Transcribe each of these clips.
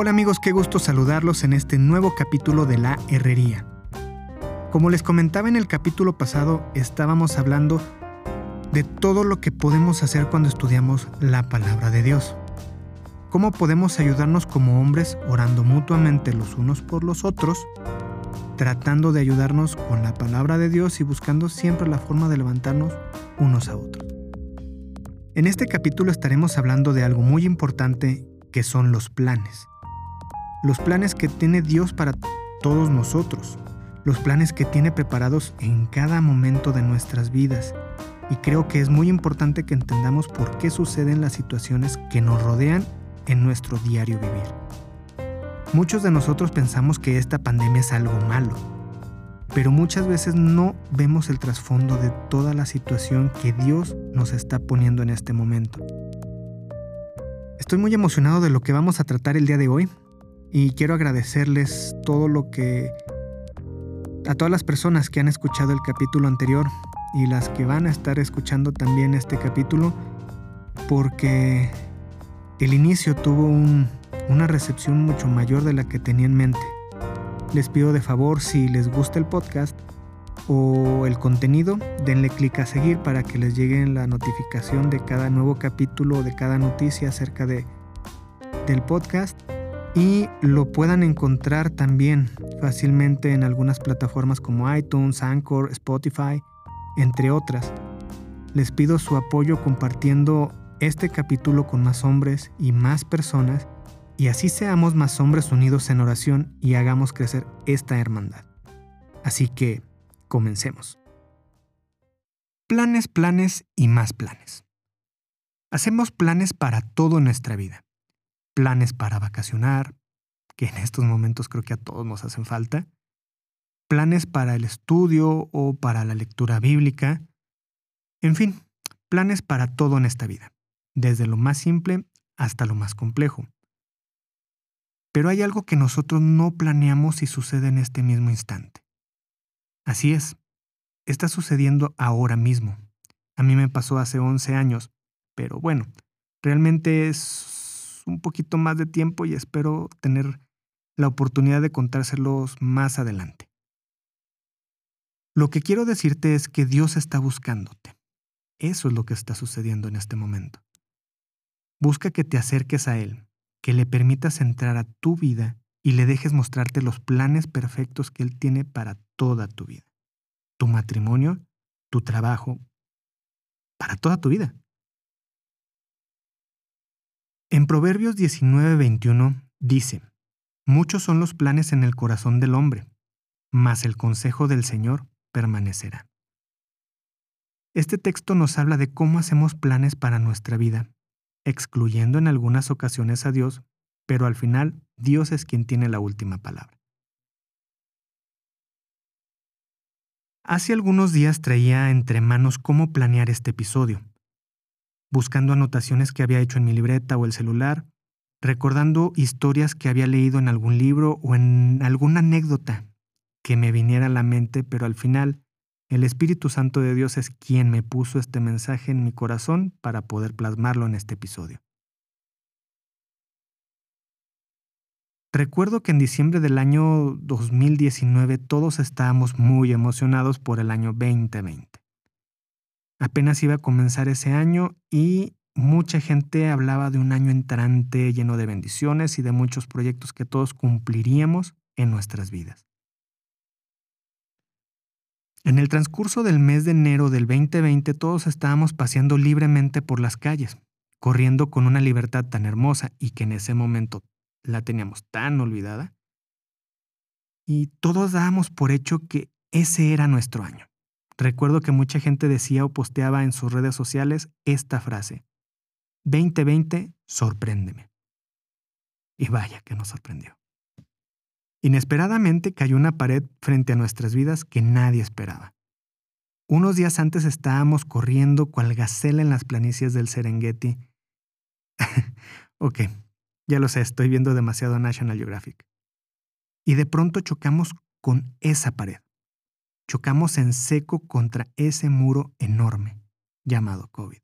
Hola amigos, qué gusto saludarlos en este nuevo capítulo de La Herrería. Como les comentaba en el capítulo pasado, estábamos hablando de todo lo que podemos hacer cuando estudiamos la palabra de Dios. Cómo podemos ayudarnos como hombres orando mutuamente los unos por los otros, tratando de ayudarnos con la palabra de Dios y buscando siempre la forma de levantarnos unos a otros. En este capítulo estaremos hablando de algo muy importante que son los planes los planes que tiene Dios para todos nosotros, los planes que tiene preparados en cada momento de nuestras vidas. Y creo que es muy importante que entendamos por qué suceden las situaciones que nos rodean en nuestro diario vivir. Muchos de nosotros pensamos que esta pandemia es algo malo, pero muchas veces no vemos el trasfondo de toda la situación que Dios nos está poniendo en este momento. Estoy muy emocionado de lo que vamos a tratar el día de hoy y quiero agradecerles todo lo que a todas las personas que han escuchado el capítulo anterior y las que van a estar escuchando también este capítulo porque el inicio tuvo una recepción mucho mayor de la que tenía en mente. Les pido de favor si les gusta el podcast o el contenido, denle clic a seguir para que les llegue la notificación de cada nuevo capítulo o de cada noticia acerca de, del podcast y lo puedan encontrar también fácilmente en algunas plataformas como iTunes, Anchor, Spotify, entre otras. Les pido su apoyo compartiendo este capítulo con más hombres y más personas y así seamos más hombres unidos en oración y hagamos crecer esta hermandad. Así que, comencemos. Planes, planes y más planes. Hacemos planes para todo nuestra vida planes para vacacionar, que en estos momentos creo que a todos nos hacen falta, planes para el estudio o para la lectura bíblica, en fin, planes para todo en esta vida, desde lo más simple hasta lo más complejo. Pero hay algo que nosotros no planeamos y sucede en este mismo instante. Así es, está sucediendo ahora mismo. A mí me pasó hace 11 años, pero bueno, realmente es un poquito más de tiempo y espero tener la oportunidad de contárselos más adelante. Lo que quiero decirte es que Dios está buscándote. Eso es lo que está sucediendo en este momento. Busca que te acerques a Él, que le permitas entrar a tu vida y le dejes mostrarte los planes perfectos que Él tiene para toda tu vida. Tu matrimonio, tu trabajo, para toda tu vida. En Proverbios 19:21 dice, Muchos son los planes en el corazón del hombre, mas el consejo del Señor permanecerá. Este texto nos habla de cómo hacemos planes para nuestra vida, excluyendo en algunas ocasiones a Dios, pero al final Dios es quien tiene la última palabra. Hace algunos días traía entre manos cómo planear este episodio, buscando anotaciones que había hecho en mi libreta o el celular, recordando historias que había leído en algún libro o en alguna anécdota que me viniera a la mente, pero al final el Espíritu Santo de Dios es quien me puso este mensaje en mi corazón para poder plasmarlo en este episodio. Recuerdo que en diciembre del año 2019 todos estábamos muy emocionados por el año 2020. Apenas iba a comenzar ese año y mucha gente hablaba de un año entrante lleno de bendiciones y de muchos proyectos que todos cumpliríamos en nuestras vidas. En el transcurso del mes de enero del 2020 todos estábamos paseando libremente por las calles, corriendo con una libertad tan hermosa y que en ese momento la teníamos tan olvidada. Y todos dábamos por hecho que ese era nuestro año. Recuerdo que mucha gente decía o posteaba en sus redes sociales esta frase. 2020, sorpréndeme. Y vaya que nos sorprendió. Inesperadamente cayó una pared frente a nuestras vidas que nadie esperaba. Unos días antes estábamos corriendo cual gacela en las planicies del Serengeti. ok, ya lo sé, estoy viendo demasiado National Geographic. Y de pronto chocamos con esa pared chocamos en seco contra ese muro enorme llamado COVID.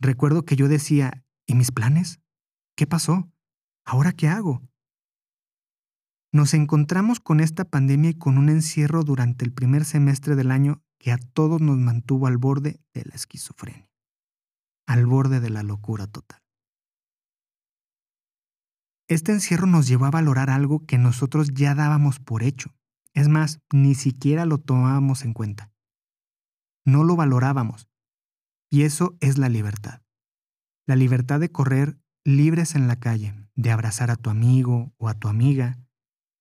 Recuerdo que yo decía, ¿y mis planes? ¿Qué pasó? ¿Ahora qué hago? Nos encontramos con esta pandemia y con un encierro durante el primer semestre del año que a todos nos mantuvo al borde de la esquizofrenia, al borde de la locura total. Este encierro nos llevó a valorar algo que nosotros ya dábamos por hecho. Es más, ni siquiera lo tomábamos en cuenta. No lo valorábamos. Y eso es la libertad. La libertad de correr libres en la calle, de abrazar a tu amigo o a tu amiga,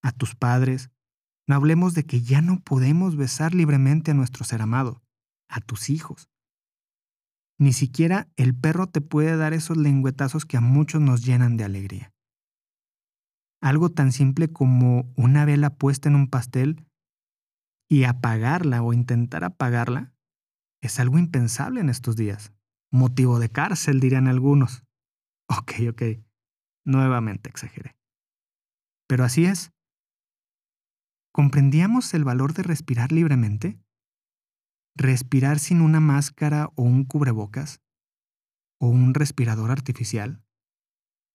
a tus padres. No hablemos de que ya no podemos besar libremente a nuestro ser amado, a tus hijos. Ni siquiera el perro te puede dar esos lengüetazos que a muchos nos llenan de alegría. Algo tan simple como una vela puesta en un pastel y apagarla o intentar apagarla es algo impensable en estos días. Motivo de cárcel, dirían algunos. Ok, ok. Nuevamente exageré. Pero así es. ¿Comprendíamos el valor de respirar libremente? ¿Respirar sin una máscara o un cubrebocas? ¿O un respirador artificial?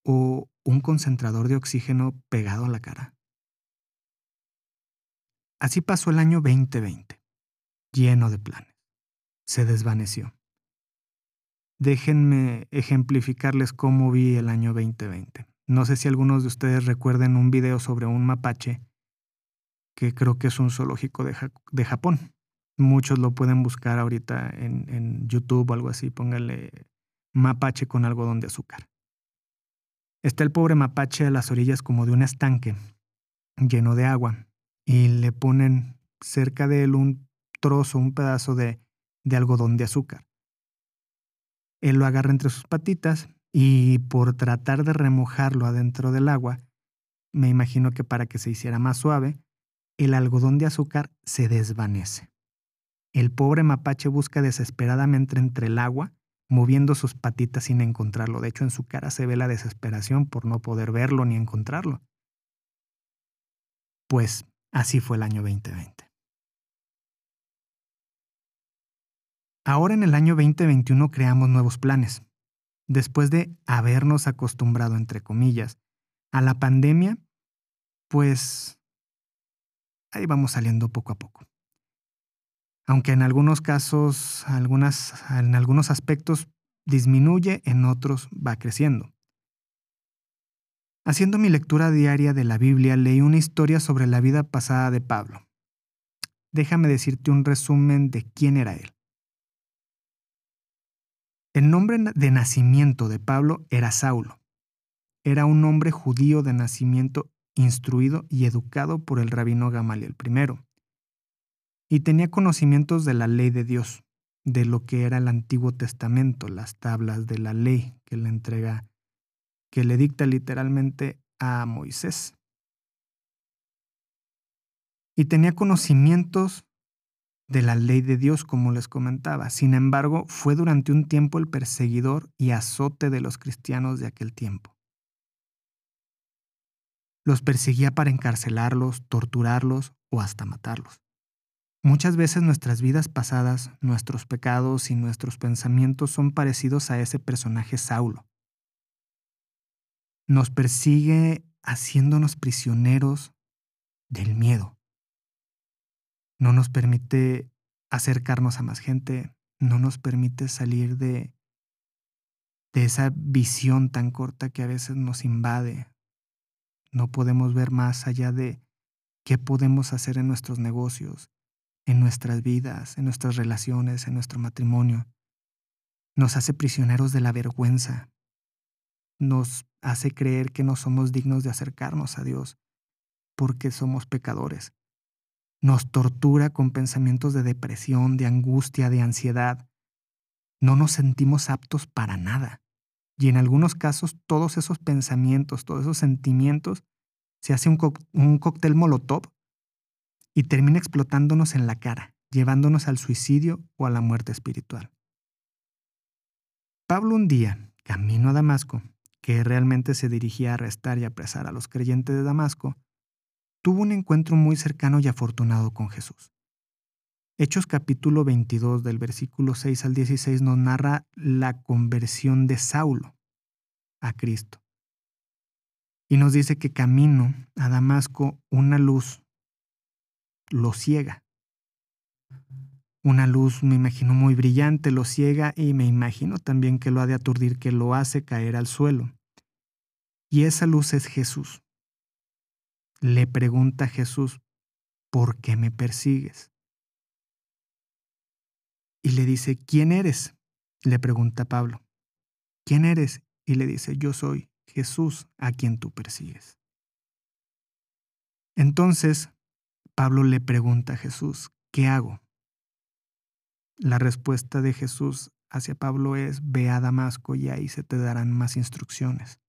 ¿O un concentrador de oxígeno pegado a la cara? Así pasó el año 2020, lleno de planes. Se desvaneció. Déjenme ejemplificarles cómo vi el año 2020. No sé si algunos de ustedes recuerden un video sobre un mapache que creo que es un zoológico de, de Japón. Muchos lo pueden buscar ahorita en, en YouTube o algo así. Póngale mapache con algodón de azúcar. Está el pobre mapache a las orillas como de un estanque lleno de agua y le ponen cerca de él un trozo, un pedazo de, algodón de azúcar. Él lo agarra entre sus patitas y por tratar de remojarlo adentro del agua, me imagino que para que se hiciera más suave, el algodón de azúcar se desvanece. El pobre mapache busca desesperadamente entre el agua, moviendo sus patitas sin encontrarlo. De hecho, en su cara se ve la desesperación por no poder verlo ni encontrarlo. Pues así fue el año 2020. Ahora en el año 2021 creamos nuevos planes. Después de habernos acostumbrado, entre comillas, a la pandemia, pues ahí vamos saliendo poco a poco. Aunque en algunos casos, algunas, en algunos aspectos disminuye, en otros va creciendo. Haciendo mi lectura diaria de la Biblia, leí una historia sobre la vida pasada de Pablo. Déjame decirte un resumen de quién era él. El nombre de nacimiento de Pablo era Saulo. Era un hombre judío de nacimiento instruido y educado por el rabino Gamaliel I. Y tenía conocimientos de la ley de Dios, de lo que era el Antiguo Testamento, las tablas de la ley que le entrega, que le dicta literalmente a Moisés. Y tenía conocimientos de la ley de Dios, como les comentaba. Sin embargo, fue durante un tiempo el perseguidor y azote de los cristianos de aquel tiempo. Los perseguía para encarcelarlos, torturarlos o hasta matarlos. Muchas veces nuestras vidas pasadas, nuestros pecados y nuestros pensamientos son parecidos a ese personaje Saulo. Nos persigue haciéndonos prisioneros del miedo. No nos permite acercarnos a más gente, no nos permite salir de, de esa visión tan corta que a veces nos invade, no podemos ver más allá de qué podemos hacer en nuestros negocios, en nuestras vidas, en nuestras relaciones, en nuestro matrimonio. Nos hace prisioneros de la vergüenza. Nos hace creer que no somos dignos de acercarnos a Dios porque somos pecadores. Nos tortura con pensamientos de depresión, de angustia, de ansiedad. No nos sentimos aptos para nada. Y en algunos casos todos esos pensamientos, todos esos sentimientos, se hace un, un cóctel molotov y termina explotándonos en la cara, llevándonos al suicidio o a la muerte espiritual. Pablo un día, camino a Damasco, que realmente se dirigía a arrestar y apresar a los creyentes de Damasco, tuvo un encuentro muy cercano y afortunado con Jesús. Hechos capítulo 22 del versículo 6 al 16 nos narra la conversión de Saulo a Cristo. Y nos dice que camino a Damasco una luz lo ciega. Una luz, me imagino, muy brillante, lo ciega y me imagino también que lo ha de aturdir, que lo hace caer al suelo. Y esa luz es Jesús. Le pregunta Jesús, ¿por qué me persigues? Y le dice, ¿quién eres? Le pregunta Pablo. ¿Quién eres? Y le dice, yo soy Jesús a quien tú persigues. Entonces, Pablo le pregunta a Jesús, ¿qué hago? La respuesta de Jesús hacia Pablo es, ve a Damasco y ahí se te darán más instrucciones.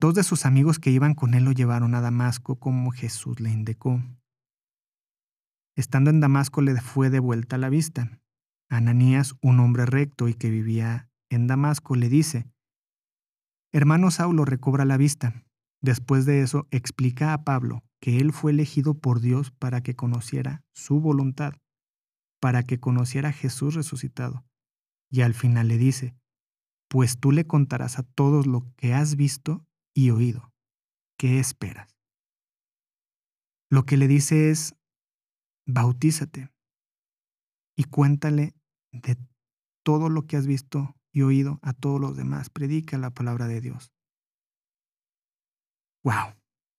Dos de sus amigos que iban con él lo llevaron a Damasco como Jesús le indicó. Estando en Damasco le fue de vuelta la vista. Ananías, un hombre recto y que vivía en Damasco, le dice, Hermano Saulo recobra la vista. Después de eso explica a Pablo que él fue elegido por Dios para que conociera su voluntad para que conociera a Jesús resucitado. Y al final le dice, pues tú le contarás a todos lo que has visto y oído. ¿Qué esperas? Lo que le dice es, bautízate y cuéntale de todo lo que has visto y oído a todos los demás. Predica la palabra de Dios. ¡Wow!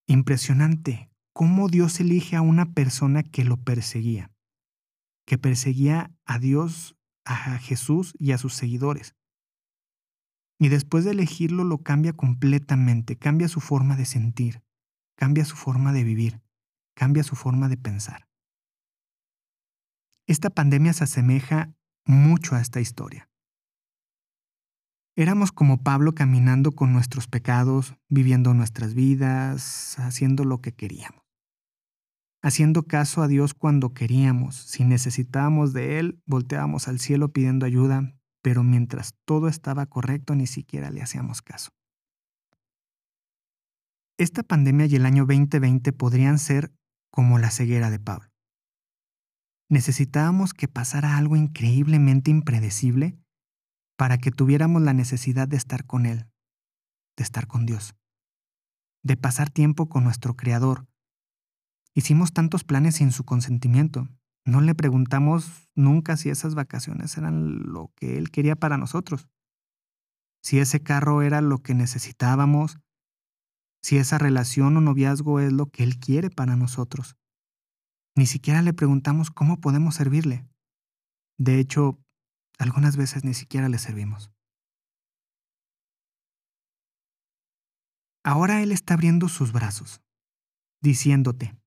Impresionante cómo Dios elige a una persona que lo perseguía que perseguía a Dios, a Jesús y a sus seguidores. Y después de elegirlo lo cambia completamente, cambia su forma de sentir, cambia su forma de vivir, cambia su forma de pensar. Esta pandemia se asemeja mucho a esta historia. Éramos como Pablo caminando con nuestros pecados, viviendo nuestras vidas, haciendo lo que queríamos haciendo caso a Dios cuando queríamos. Si necesitábamos de Él, volteábamos al cielo pidiendo ayuda, pero mientras todo estaba correcto ni siquiera le hacíamos caso. Esta pandemia y el año 2020 podrían ser como la ceguera de Pablo. Necesitábamos que pasara algo increíblemente impredecible para que tuviéramos la necesidad de estar con Él, de estar con Dios, de pasar tiempo con nuestro Creador, Hicimos tantos planes sin su consentimiento. No le preguntamos nunca si esas vacaciones eran lo que él quería para nosotros. Si ese carro era lo que necesitábamos. Si esa relación o noviazgo es lo que él quiere para nosotros. Ni siquiera le preguntamos cómo podemos servirle. De hecho, algunas veces ni siquiera le servimos. Ahora Él está abriendo sus brazos, diciéndote,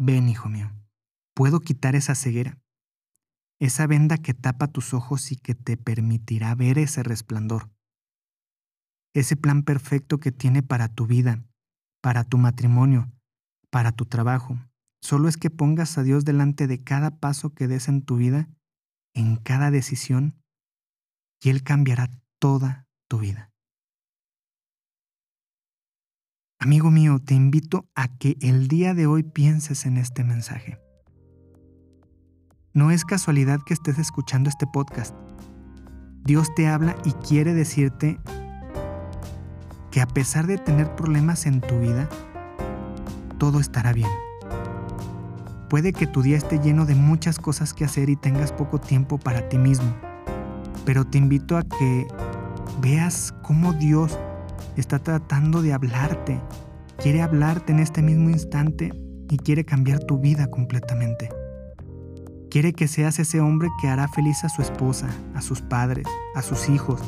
Ven, hijo mío, puedo quitar esa ceguera, esa venda que tapa tus ojos y que te permitirá ver ese resplandor, ese plan perfecto que tiene para tu vida, para tu matrimonio, para tu trabajo. Solo es que pongas a Dios delante de cada paso que des en tu vida, en cada decisión, y Él cambiará toda tu vida. Amigo mío, te invito a que el día de hoy pienses en este mensaje. No es casualidad que estés escuchando este podcast. Dios te habla y quiere decirte que a pesar de tener problemas en tu vida, todo estará bien. Puede que tu día esté lleno de muchas cosas que hacer y tengas poco tiempo para ti mismo, pero te invito a que veas cómo Dios está tratando de hablarte, quiere hablarte en este mismo instante y quiere cambiar tu vida completamente. Quiere que seas ese hombre que hará feliz a su esposa, a sus padres, a sus hijos,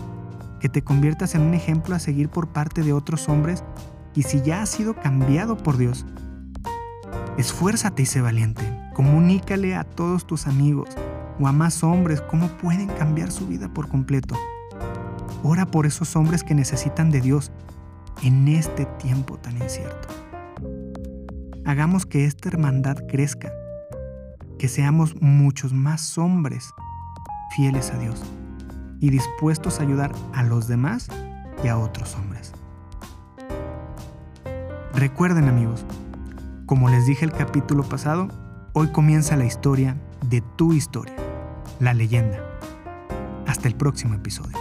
que te conviertas en un ejemplo a seguir por parte de otros hombres y si ya has sido cambiado por Dios, esfuérzate y sé valiente. Comunícale a todos tus amigos o a más hombres cómo pueden cambiar su vida por completo. Ora por esos hombres que necesitan de Dios en este tiempo tan incierto. Hagamos que esta hermandad crezca, que seamos muchos más hombres fieles a Dios y dispuestos a ayudar a los demás y a otros hombres. Recuerden amigos, como les dije el capítulo pasado, hoy comienza la historia de tu historia, la leyenda. Hasta el próximo episodio.